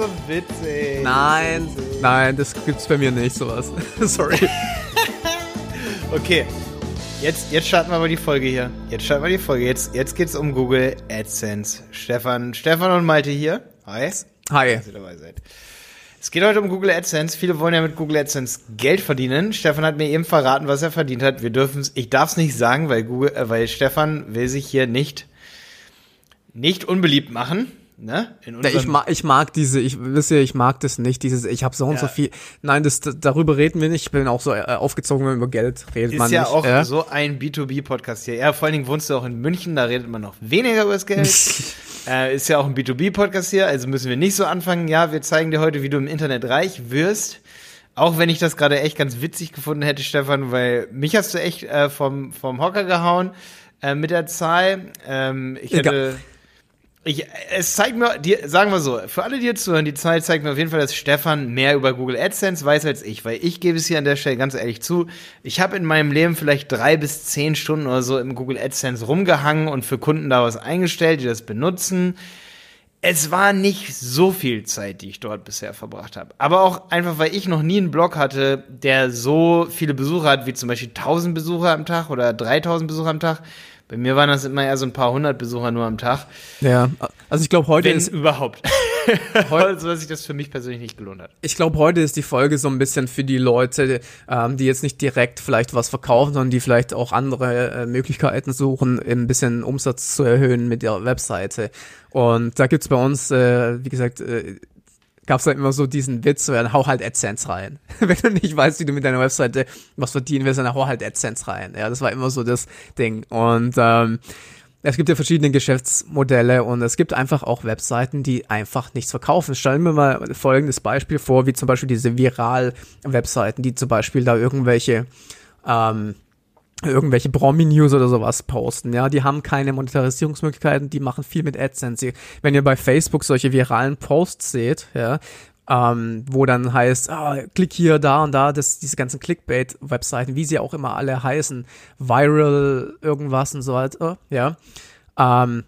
so witzig. Nein, witzig. nein, das gibt's bei mir nicht, sowas. Sorry. Okay, jetzt, jetzt starten wir mal die Folge hier. Jetzt starten wir die Folge. Jetzt, jetzt geht's um Google AdSense. Stefan, Stefan und Malte hier. Hi. Hi. Dass ihr dabei seid. Es geht heute um Google AdSense. Viele wollen ja mit Google AdSense Geld verdienen. Stefan hat mir eben verraten, was er verdient hat. Wir dürfen es, ich darf es nicht sagen, weil Google, äh, weil Stefan will sich hier nicht, nicht unbeliebt machen. Ne? Ich, mag, ich mag diese, ich wisst ihr, ich mag das nicht, dieses, ich habe so und Ja. so viel. Nein, das, darüber reden wir nicht. Ich bin auch so äh, aufgezogen, wenn man über Geld redet. ist man ja nicht, auch äh? so ein B2B-Podcast hier. Ja, vor allen Dingen wohnst du auch in München, da redet man noch weniger über das Geld. äh, ist ja auch ein B2B-Podcast hier, also müssen wir nicht so anfangen. Ja, wir zeigen dir heute, wie du im Internet reich wirst. Auch wenn ich das gerade echt ganz witzig gefunden hätte, Stefan, weil mich hast du echt äh, vom, vom Hocker gehauen äh, mit der Zahl. Ähm, ich Egal. Ich, es zeigt mir, die, sagen wir so, für alle, die jetzt zuhören, die Zahl zeigt mir auf jeden Fall, dass Stefan mehr über Google AdSense weiß als ich, weil ich gebe es hier an der Stelle ganz ehrlich zu, ich habe in meinem Leben vielleicht drei bis zehn Stunden oder so im Google AdSense rumgehangen und für Kunden da was eingestellt, die das benutzen. Es war nicht so viel Zeit, die ich dort bisher verbracht habe. Aber auch einfach, weil ich noch nie einen Blog hatte, der so viele Besucher hat, wie zum Beispiel 1000 Besucher am Tag oder 3000 Besucher am Tag. Bei mir waren das immer eher so ein paar hundert Besucher nur am Tag. Ja, also ich glaube heute Wenn ist, überhaupt. Heu- also, dass sich das für mich persönlich nicht gelohnt hat. ich glaube heute ist die Folge so ein bisschen für die Leute, ähm, die jetzt nicht direkt vielleicht was verkaufen, sondern die vielleicht auch andere äh, Möglichkeiten suchen, ein bisschen Umsatz zu erhöhen mit ihrer Webseite. Und da gibt's bei uns, äh, wie gesagt, äh, gab's halt immer so diesen Witz, so, ja, hau halt AdSense rein. Wenn du nicht weißt, wie du mit deiner Webseite was verdienen willst, dann hau halt AdSense rein. Ja, das war immer so das Ding. Und ähm, es gibt ja verschiedene Geschäftsmodelle und es gibt einfach auch Webseiten, die einfach nichts verkaufen. Stellen wir mal folgendes Beispiel vor, wie zum Beispiel diese Viral-Webseiten, die zum Beispiel da irgendwelche ähm, irgendwelche Promi-News oder sowas posten, ja, die haben keine Monetarisierungsmöglichkeiten, die machen viel mit AdSense. Wenn ihr bei Facebook solche viralen Posts seht, ja, ähm, wo dann heißt, ah, klick hier, da und da, das, diese ganzen Clickbait-Webseiten, wie sie auch immer alle heißen, Viral, irgendwas und so weiter, ja, ähm,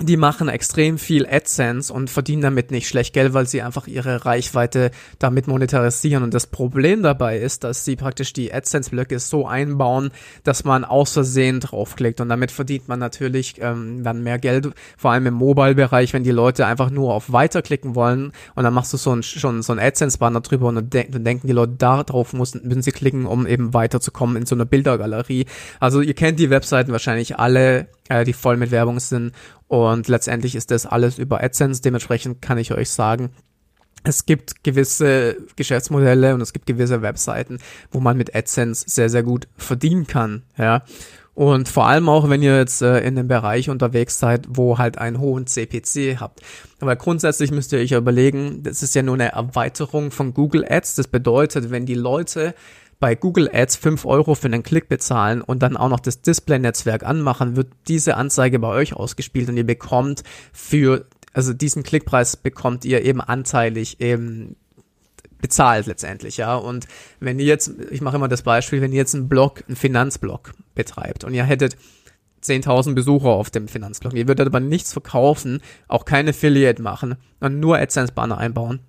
die machen extrem viel AdSense und verdienen damit nicht schlecht Geld, weil sie einfach ihre Reichweite damit monetarisieren. Und das Problem dabei ist, dass sie praktisch die AdSense-Blöcke so einbauen, dass man aus Versehen draufklickt. Und damit verdient man natürlich ähm, dann mehr Geld, vor allem im Mobile-Bereich, wenn die Leute einfach nur auf Weiterklicken wollen und dann machst du so ein, schon so ein AdSense-Banner drüber und dann, dann denken die Leute, da drauf müssen, müssen sie klicken, um eben weiterzukommen in so einer Bildergalerie. Also ihr kennt die Webseiten wahrscheinlich alle, äh, die voll mit Werbung sind. Und letztendlich ist das alles über AdSense. Dementsprechend kann ich euch sagen, es gibt gewisse Geschäftsmodelle und es gibt gewisse Webseiten, wo man mit AdSense sehr, sehr gut verdienen kann. Ja. Und vor allem auch, wenn ihr jetzt äh, in dem Bereich unterwegs seid, wo halt einen hohen CPC habt. Aber grundsätzlich müsst ihr euch überlegen, das ist ja nur eine Erweiterung von Google Ads. Das bedeutet, wenn die Leute bei Google Ads 5 Euro für einen Klick bezahlen und dann auch noch das Display-Netzwerk anmachen, wird diese Anzeige bei euch ausgespielt und ihr bekommt für, also diesen Klickpreis bekommt ihr eben anteilig eben bezahlt letztendlich, ja. Und wenn ihr jetzt, ich mache immer das Beispiel, wenn ihr jetzt einen Blog, einen Finanzblog betreibt und ihr hättet 10.000 Besucher auf dem Finanzblog, ihr würdet aber nichts verkaufen, auch kein Affiliate machen und nur AdSense-Banner einbauen,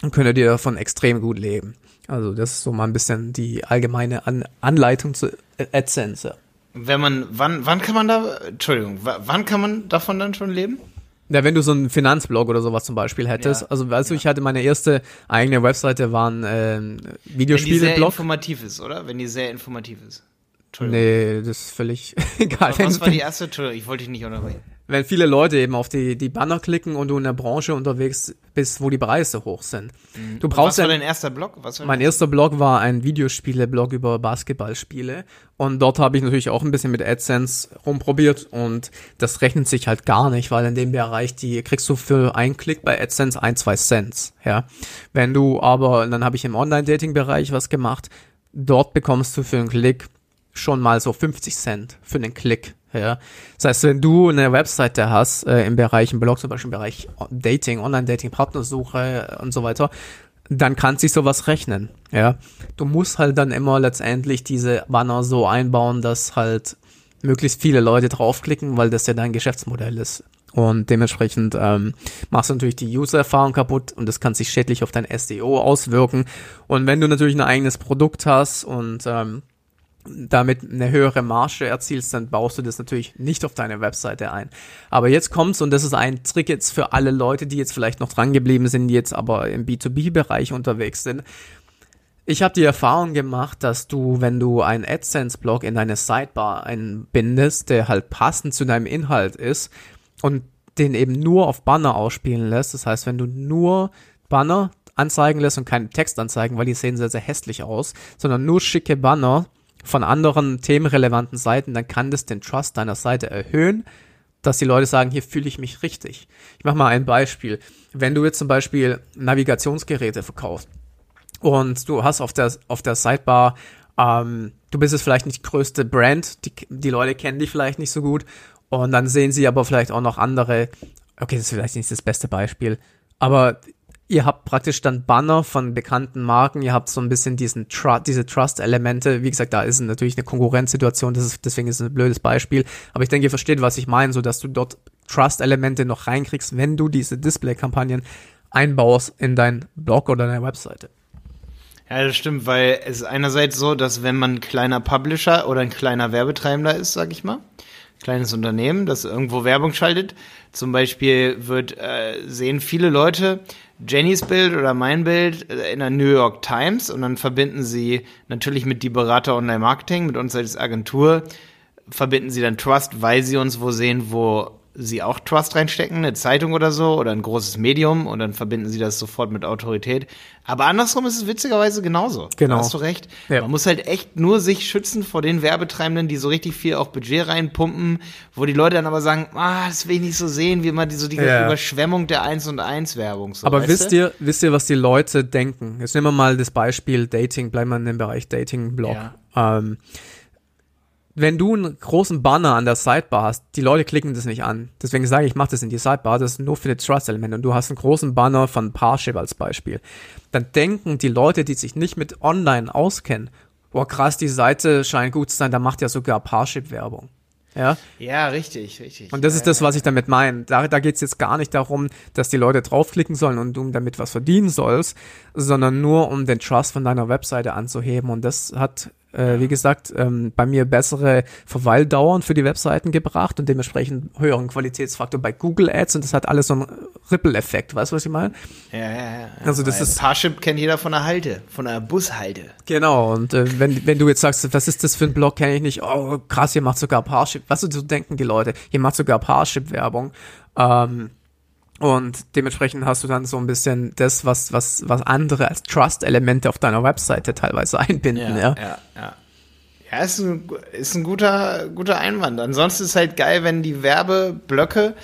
dann könntet ihr davon extrem gut leben. Also das ist so mal ein bisschen die allgemeine An Anleitung zu AdSense. Wenn man, wann, wann kann man da, Entschuldigung, wa- wann kann man davon dann schon leben? Ja, wenn du so einen Finanzblog oder sowas zum Beispiel hättest, Ja, also weißt du, ja. ich hatte meine erste eigene Webseite, waren ähm, Wenn die sehr Videospiele-Blog. informativ ist, oder? Wenn die sehr informativ ist. Nee, das ist völlig egal. Was war die erste? Entschuldigung, ich wollte dich nicht unterbrechen. Wenn viele Leute eben auf die, die Banner klicken und du in der Branche unterwegs bist, wo die Preise hoch sind. Du Was brauchst war ja dein erster Blog? Was war Mein erster Blog war ein Videospiele-Blog über Basketballspiele und dort habe ich natürlich auch ein bisschen mit AdSense rumprobiert und das rechnet sich halt gar nicht, weil in dem Bereich die kriegst du für einen Klick bei AdSense ein, zwei Cents, ja. Wenn du aber, dann habe ich im Online-Dating-Bereich was gemacht, dort bekommst du für einen Klick schon mal so 50 Cent für einen Klick. Ja. Das heißt, wenn du eine Webseite hast, äh, im Bereich, im Blog, zum Beispiel im Bereich Dating, Online-Dating, Partnersuche und so weiter, dann kann sich sowas rechnen. Ja. Du musst halt dann immer letztendlich diese Banner so einbauen, dass halt möglichst viele Leute draufklicken, weil das ja dein Geschäftsmodell ist. Und dementsprechend ähm, machst du natürlich die User-Erfahrung kaputt und das kann sich schädlich auf dein SEO auswirken. Und wenn du natürlich ein eigenes Produkt hast und ähm, damit eine höhere Marge erzielst, dann baust du das natürlich nicht auf deine Webseite ein. Aber jetzt kommt's und das ist ein Trick jetzt für alle Leute, die jetzt vielleicht noch dran geblieben sind, die jetzt aber im B2B-Bereich unterwegs sind. Ich habe die Erfahrung gemacht, dass du, wenn du einen AdSense-Blog in deine Sidebar einbindest, der halt passend zu deinem Inhalt ist und den eben nur auf Banner ausspielen lässt, das heißt, wenn du nur Banner anzeigen lässt und keine Textanzeigen, weil die sehen sehr, sehr hässlich aus, sondern nur schicke Banner, von anderen themenrelevanten Seiten, dann kann das den Trust deiner Seite erhöhen, dass die Leute sagen, hier fühle ich mich richtig. Ich mache mal ein Beispiel. Wenn du jetzt zum Beispiel Navigationsgeräte verkaufst und du hast auf der, auf der Sidebar, ähm, du bist jetzt vielleicht nicht die größte Brand, die, die Leute kennen dich vielleicht nicht so gut und dann sehen sie aber vielleicht auch noch andere, okay, das ist vielleicht nicht das beste Beispiel, aber ihr habt praktisch dann Banner von bekannten Marken, ihr habt so ein bisschen diesen Tru diese Trust-Elemente. Wie gesagt, da ist natürlich eine Konkurrenzsituation, das ist, deswegen ist es ein blödes Beispiel. Aber ich denke, ihr versteht, was ich meine, so dass du dort Trust-Elemente noch reinkriegst, wenn du diese Display-Kampagnen einbaust in dein Blog oder deine Webseite. Ja, das stimmt, weil es einerseits so, dass wenn man ein kleiner Publisher oder ein kleiner Werbetreibender ist, sag ich mal, kleines Unternehmen, das irgendwo Werbung schaltet, zum Beispiel wird äh, sehen viele Leute, Jennys Bild oder mein Bild in der New York Times und dann verbinden sie natürlich mit die Berater Online Marketing, mit uns als Agentur, verbinden sie dann Trust, weil sie uns wo sehen, wo sie auch Trust reinstecken, eine Zeitung oder so oder ein großes Medium und dann verbinden sie das sofort mit Autorität. Aber andersrum ist es witzigerweise genauso. Genau. Da hast du recht. Ja. Man muss halt echt nur sich schützen vor den Werbetreibenden, die so richtig viel auf Budget reinpumpen, wo die Leute dann aber sagen, ah, das will ich nicht so sehen, wie immer die, so die ja. Überschwemmung der 1 und 1 Werbung. So, aber wisst ihr, wisst ihr, was die Leute denken? Jetzt nehmen wir mal das Beispiel Dating, bleiben wir in dem Bereich Dating-Blog. Ja. Ähm, wenn du einen großen Banner an der Sidebar hast, die Leute klicken das nicht an. Deswegen sage ich, ich mache das in die Sidebar, das ist nur für die Trust-Elemente. Und du hast einen großen Banner von Parship als Beispiel. Dann denken die Leute, die sich nicht mit Online auskennen, boah krass, die Seite scheint gut zu sein, da macht ja sogar Parship Werbung. Ja, ja richtig, richtig. Und das ja, ist das, was ich damit meine. Da, da geht es jetzt gar nicht darum, dass die Leute draufklicken sollen und du damit was verdienen sollst, sondern nur um den Trust von deiner Webseite anzuheben. Und das hat äh, wie gesagt, ähm, bei mir bessere Verweildauern für die Webseiten gebracht und dementsprechend höheren Qualitätsfaktor bei Google Ads und das hat alles so einen Ripple-Effekt, weißt du, was ich meine? Ja, ja, ja. Also das ist Parship kennt jeder von der Halte, von der Bushalte. Genau, und äh, wenn, wenn du jetzt sagst, was ist das für ein Blog, kenne ich nicht, oh krass, ihr macht sogar Parship, was so denken die Leute, ihr macht sogar Parship-Werbung. Ähm, und dementsprechend hast du dann so ein bisschen das, was, was, was andere als Trust-Elemente auf deiner Webseite teilweise einbinden, ja. Ja, ja, ja. ja ist ein, ist ein guter, guter Einwand. Ansonsten ist halt geil, wenn die Werbeblöcke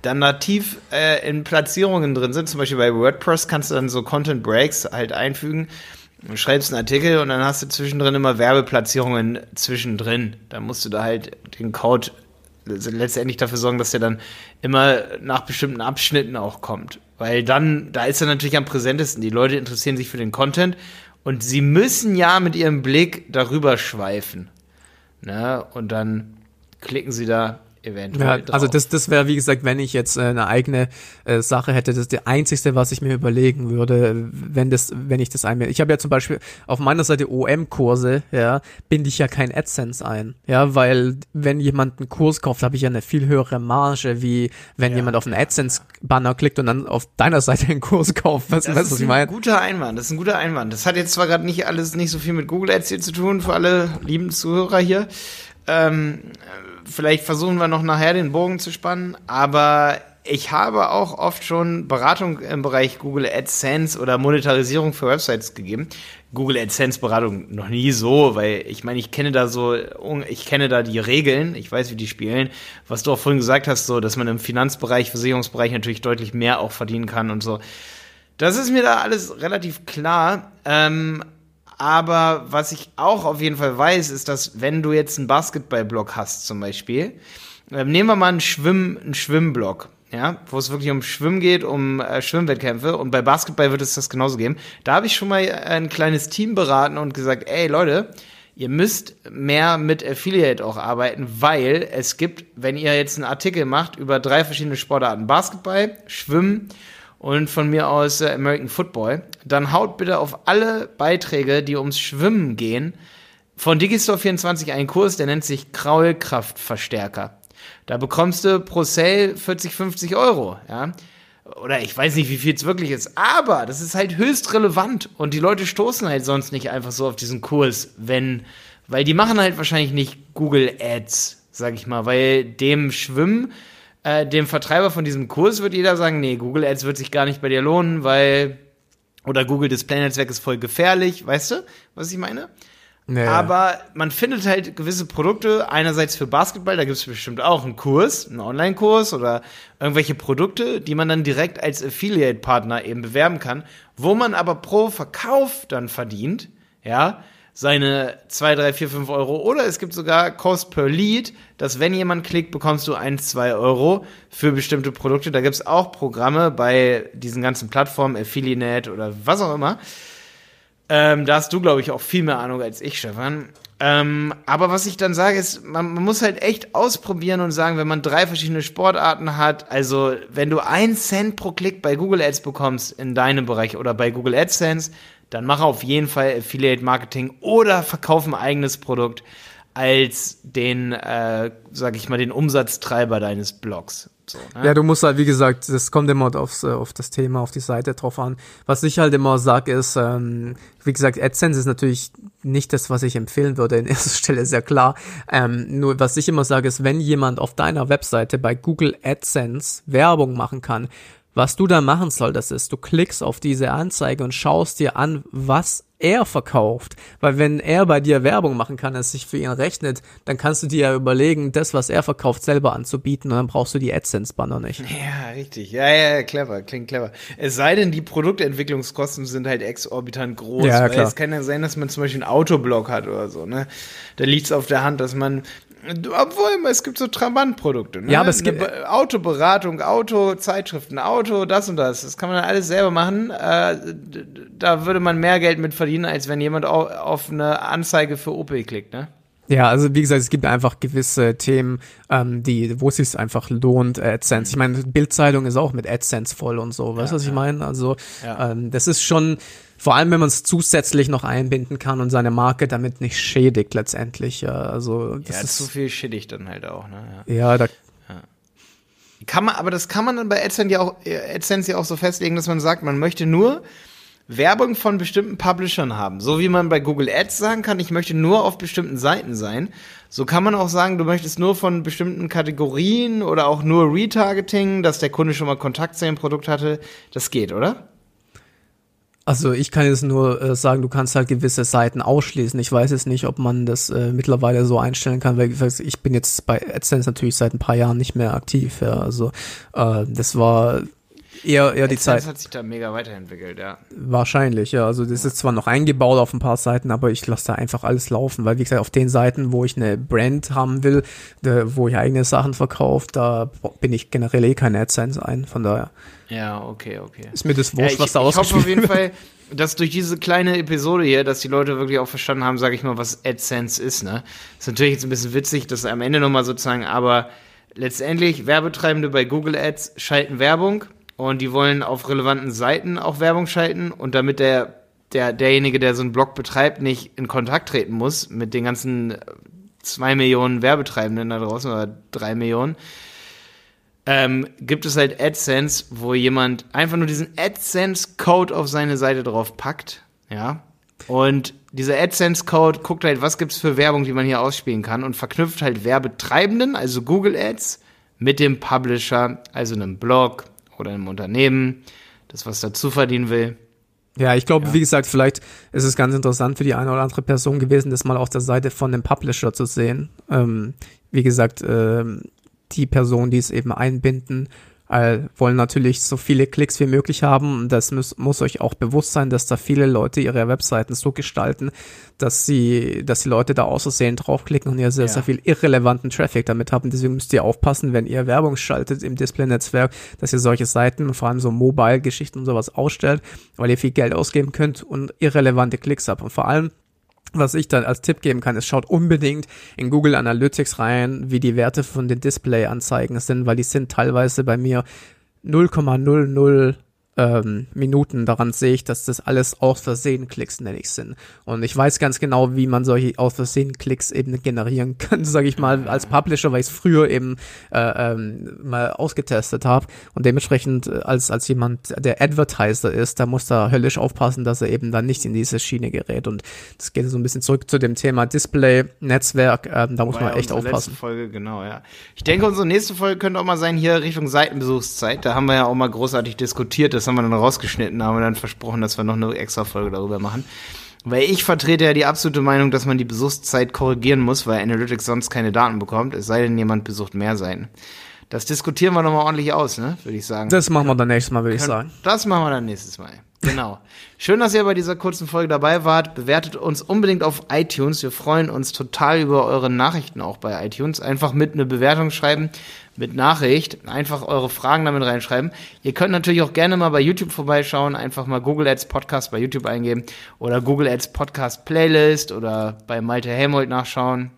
dann nativ äh, in Platzierungen drin sind. Zum Beispiel bei WordPress kannst du dann so Content Breaks halt einfügen. Du schreibst einen Artikel und dann hast du zwischendrin immer Werbeplatzierungen zwischendrin. Da musst du da halt den Code letztendlich dafür sorgen, dass der dann immer nach bestimmten Abschnitten auch kommt. Weil dann, da ist er natürlich am präsentesten. Die Leute interessieren sich für den Content und sie müssen ja mit ihrem Blick darüber schweifen. Ne? Und dann klicken sie da eventuell. Ja, also das, das wäre, wie gesagt, wenn ich jetzt äh, eine eigene äh, Sache hätte, das ist das Einzige, was ich mir überlegen würde, wenn das, wenn ich das einbinde. Ich habe ja zum Beispiel auf meiner Seite OM-Kurse, ja, binde ich ja kein AdSense ein. Ja, weil wenn jemand einen Kurs kauft, habe ich ja eine viel höhere Marge, wie wenn ja, jemand auf einen AdSense-Banner klickt und dann auf deiner Seite einen Kurs kauft. Weißt du, was ich meine? Das ist ein guter Einwand, das ist ein guter Einwand. Das hat jetzt zwar gerade nicht alles, nicht so viel mit Google Ads hier zu tun, für alle lieben Zuhörer hier. Ähm, vielleicht versuchen wir noch nachher den Bogen zu spannen, aber ich habe auch oft schon Beratung im Bereich Google AdSense oder Monetarisierung für Websites gegeben. Google AdSense Beratung noch nie so, weil ich meine, ich kenne da so, ich kenne da die Regeln, ich weiß, wie die spielen. Was du auch vorhin gesagt hast, so, dass man im Finanzbereich, Versicherungsbereich natürlich deutlich mehr auch verdienen kann und so. Das ist mir da alles relativ klar. Ähm, aber was ich auch auf jeden Fall weiß, ist, dass wenn du jetzt einen Basketballblock hast zum Beispiel, äh, nehmen wir mal einen, Schwimm, einen Schwimmblock, ja, wo es wirklich um Schwimmen geht, um äh, Schwimmwettkämpfe und bei Basketball wird es das genauso geben. Da habe ich schon mal ein kleines Team beraten und gesagt, ey Leute, ihr müsst mehr mit Affiliate auch arbeiten, weil es gibt, wenn ihr jetzt einen Artikel macht über drei verschiedene Sportarten, Basketball, Schwimmen und von mir aus äh, American Football, dann haut bitte auf alle Beiträge, die ums Schwimmen gehen, von Digistore24 einen Kurs, der nennt sich Kraulkraftverstärker. Da bekommst du pro Sale 40, 50 Euro, ja. Oder ich weiß nicht, wie viel es wirklich ist, aber das ist halt höchst relevant und die Leute stoßen halt sonst nicht einfach so auf diesen Kurs, wenn, weil die machen halt wahrscheinlich nicht Google Ads, sag ich mal, weil dem Schwimmen, äh, dem Vertreiber von diesem Kurs wird jeder sagen, nee, Google Ads wird sich gar nicht bei dir lohnen, weil, oder Google Display Netzwerk ist voll gefährlich, weißt du, was ich meine? Nee. Aber man findet halt gewisse Produkte, einerseits für Basketball, da gibt es bestimmt auch einen Kurs, einen Online-Kurs oder irgendwelche Produkte, die man dann direkt als Affiliate-Partner eben bewerben kann, wo man aber pro Verkauf dann verdient, ja, seine 2, 3, 4, 5 Euro. Oder es gibt sogar Cost per Lead, dass wenn jemand klickt, bekommst du 1, 2 Euro für bestimmte Produkte. Da gibt es auch Programme bei diesen ganzen Plattformen, Affiliate oder was auch immer ähm, da hast du, glaube ich, auch viel mehr Ahnung als ich, Stefan. Ähm, aber was ich dann sage, ist, man, man, muss halt echt ausprobieren und sagen, wenn man drei verschiedene Sportarten hat, also wenn du einen Cent pro Klick bei Google Ads bekommst in deinem Bereich oder bei Google AdSense, dann mache auf jeden Fall Affiliate Marketing oder verkauf ein eigenes Produkt als den, äh, sag ich mal, den Umsatztreiber deines Blogs. So, ne? Ja, du musst halt, wie gesagt, das kommt immer aufs, äh, auf das Thema, auf die Seite drauf an. Was ich halt immer sage, ist, ähm, wie gesagt, AdSense ist natürlich nicht das, was ich empfehlen würde in erster Stelle, sehr klar. Ähm, nur was ich immer sage, ist, wenn jemand auf deiner Webseite bei Google AdSense Werbung machen kann, was du da machen solltest, ist, du klickst auf diese Anzeige und schaust dir an, was er verkauft. Weil wenn er bei dir Werbung machen kann, es sich für ihn rechnet, dann kannst du dir ja überlegen, das, was er verkauft, selber anzubieten und dann brauchst du die AdSense-Banner nicht. Ja, richtig. Ja, ja, clever, klingt clever. Es sei denn, die Produktentwicklungskosten sind halt exorbitant groß. Ja, klar. es kann ja sein, dass man zum Beispiel einen Autoblog hat oder so, ne? Da liegt es auf der Hand, dass man obwohl, es gibt so Trabant-Produkte. Ne? Ja, aber es gibt Eine Autoberatung, Autozeitschriften, Auto, das und das. Das kann man dann alles selber machen. Äh, da würde man mehr Geld mit verdienen, als wenn jemand auf eine Anzeige für Opel klickt, ne? Ja, also wie gesagt, es gibt einfach gewisse Themen, ähm, die, wo es sich einfach lohnt, AdSense. Ich meine, Bildzeitung ist auch mit AdSense voll und so, weißt du, ja, was ich meine? Also ja. ähm, das ist schon vor allem, wenn man es zusätzlich noch einbinden kann und seine Marke damit nicht schädigt letztendlich. Ja, also das ja, ist zu viel schädigt dann halt auch. Ne? Ja, ja da kann man, aber das kann man dann bei AdSense ja auch, AdSense ja auch so festlegen, dass man sagt, man möchte nur Werbung von bestimmten Publishern haben. So wie man bei Google Ads sagen kann, ich möchte nur auf bestimmten Seiten sein. So kann man auch sagen, du möchtest nur von bestimmten Kategorien oder auch nur Retargeting, dass der Kunde schon mal Kontakt zu dem Produkt hatte. Das geht, oder? Also ich kann jetzt nur äh, sagen, du kannst halt gewisse Seiten ausschließen. Ich weiß jetzt nicht, ob man das äh, mittlerweile so einstellen kann, weil ich bin jetzt bei AdSense natürlich seit ein paar Jahren nicht mehr aktiv. Ja. Also äh, das war eher, eher die Zeit. hat sich da mega weiterentwickelt, ja. Wahrscheinlich, ja. Also das ist zwar noch eingebaut auf ein paar Seiten, aber ich lasse da einfach alles laufen, weil wie gesagt, auf den Seiten, wo ich eine Brand haben will, wo ich eigene Sachen verkaufe, da bin ich generell eh kein AdSense ein, von daher. Ja, okay, okay. Ist mir das wurscht, ja, ich, was da ausgespielt Ich hoffe auf jeden Fall, dass durch diese kleine Episode hier, dass die Leute wirklich auch verstanden haben, sage ich mal, was AdSense ist, ne? Ist natürlich jetzt ein bisschen witzig, das am Ende nochmal sozusagen, aber letztendlich Werbetreibende bei Google Ads schalten Werbung und die wollen auf relevanten Seiten auch Werbung schalten. Und damit der, der, derjenige, der so einen Blog betreibt, nicht in Kontakt treten muss mit den ganzen zwei Millionen Werbetreibenden da draußen oder drei Millionen, ähm, gibt es halt AdSense, wo jemand einfach nur diesen AdSense-Code auf seine Seite drauf packt, ja, und dieser AdSense-Code guckt halt, was gibt's für Werbung, die man hier ausspielen kann und verknüpft halt Werbetreibenden, also Google Ads, mit dem Publisher, also einem Blog, oder einem Unternehmen, das was dazu verdienen will. Ja, ich glaube, ja. wie gesagt, vielleicht ist es ganz interessant für die eine oder andere Person gewesen, das mal auf der Seite von dem Publisher zu sehen. Ähm, wie gesagt, ähm, die Person, die es eben einbinden, äh, wollen natürlich so viele Klicks wie möglich haben. Das muss, muss euch auch bewusst sein, dass da viele Leute ihre Webseiten so gestalten, dass sie, dass die Leute da außersehen draufklicken und ihr sehr, ja. sehr viel irrelevanten Traffic damit haben. Deswegen müsst ihr aufpassen, wenn ihr Werbung schaltet im Display-Netzwerk, dass ihr solche Seiten vor allem so Mobile-Geschichten und sowas ausstellt, weil ihr viel Geld ausgeben könnt und irrelevante Klicks habt. Und vor allem was ich dann als Tipp geben kann, ist, schaut unbedingt in Google Analytics rein, wie die Werte von den Display-Anzeigen sind, weil die sind teilweise bei mir 0,00 ähm, Minuten daran sehe ich, dass das alles aus Versehen Klicks, nenne ich sind. Und ich weiß ganz genau, wie man solche aus Versehen Klicks eben generieren kann, sage ich mal, als Publisher, weil ich es früher eben äh, ähm, mal ausgetestet habe. Und dementsprechend äh, als, als jemand, der Advertiser ist, da muss da höllisch aufpassen, dass er eben dann nicht in diese Schiene gerät. Und das geht so ein bisschen zurück zu dem Thema Display, Netzwerk, ähm, da muss man echt aufpassen. Folge, genau, ja. Ich denke, unsere nächste Folge könnte auch mal sein, hier Richtung Seitenbesuchszeit. Da haben wir ja auch mal großartig diskutiert, das haben wir dann rausgeschnitten, haben wir dann versprochen, dass wir noch eine extra Folge darüber machen. Weil ich vertrete ja die absolute Meinung, dass man die Besuchszeit korrigieren muss, weil Analytics sonst keine Daten bekommt, es sei denn, jemand besucht mehr Seiten. Das diskutieren wir nochmal ordentlich aus, ne? Würde ich sagen. Das machen wir dann nächstes Mal, würde ich sagen. Das machen wir dann nächstes Mal. Genau. Schön, dass ihr bei dieser kurzen Folge dabei wart. Bewertet uns unbedingt auf iTunes. Wir freuen uns total über eure Nachrichten auch bei iTunes. Einfach mit eine Bewertung schreiben, mit Nachricht. Einfach eure Fragen damit reinschreiben. Ihr könnt natürlich auch gerne mal bei YouTube vorbeischauen. Einfach mal Google Ads Podcast bei YouTube eingeben oder Google Ads Podcast Playlist oder bei Malte Helmold nachschauen.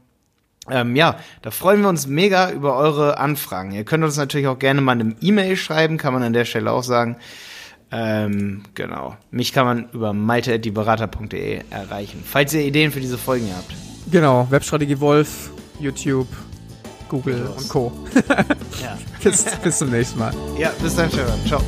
Ähm, ja, da freuen wir uns mega über eure Anfragen. Ihr könnt uns natürlich auch gerne mal eine E-Mail schreiben, kann man an der Stelle auch sagen. Ähm, genau. Mich kann man über malte.dieberater.de erreichen. Falls ihr Ideen für diese Folgen habt. Genau, Webstrategie Wolf, YouTube, Google und Co. ja. bis, bis zum nächsten Mal. Ja, bis dann, Stefan. Ciao.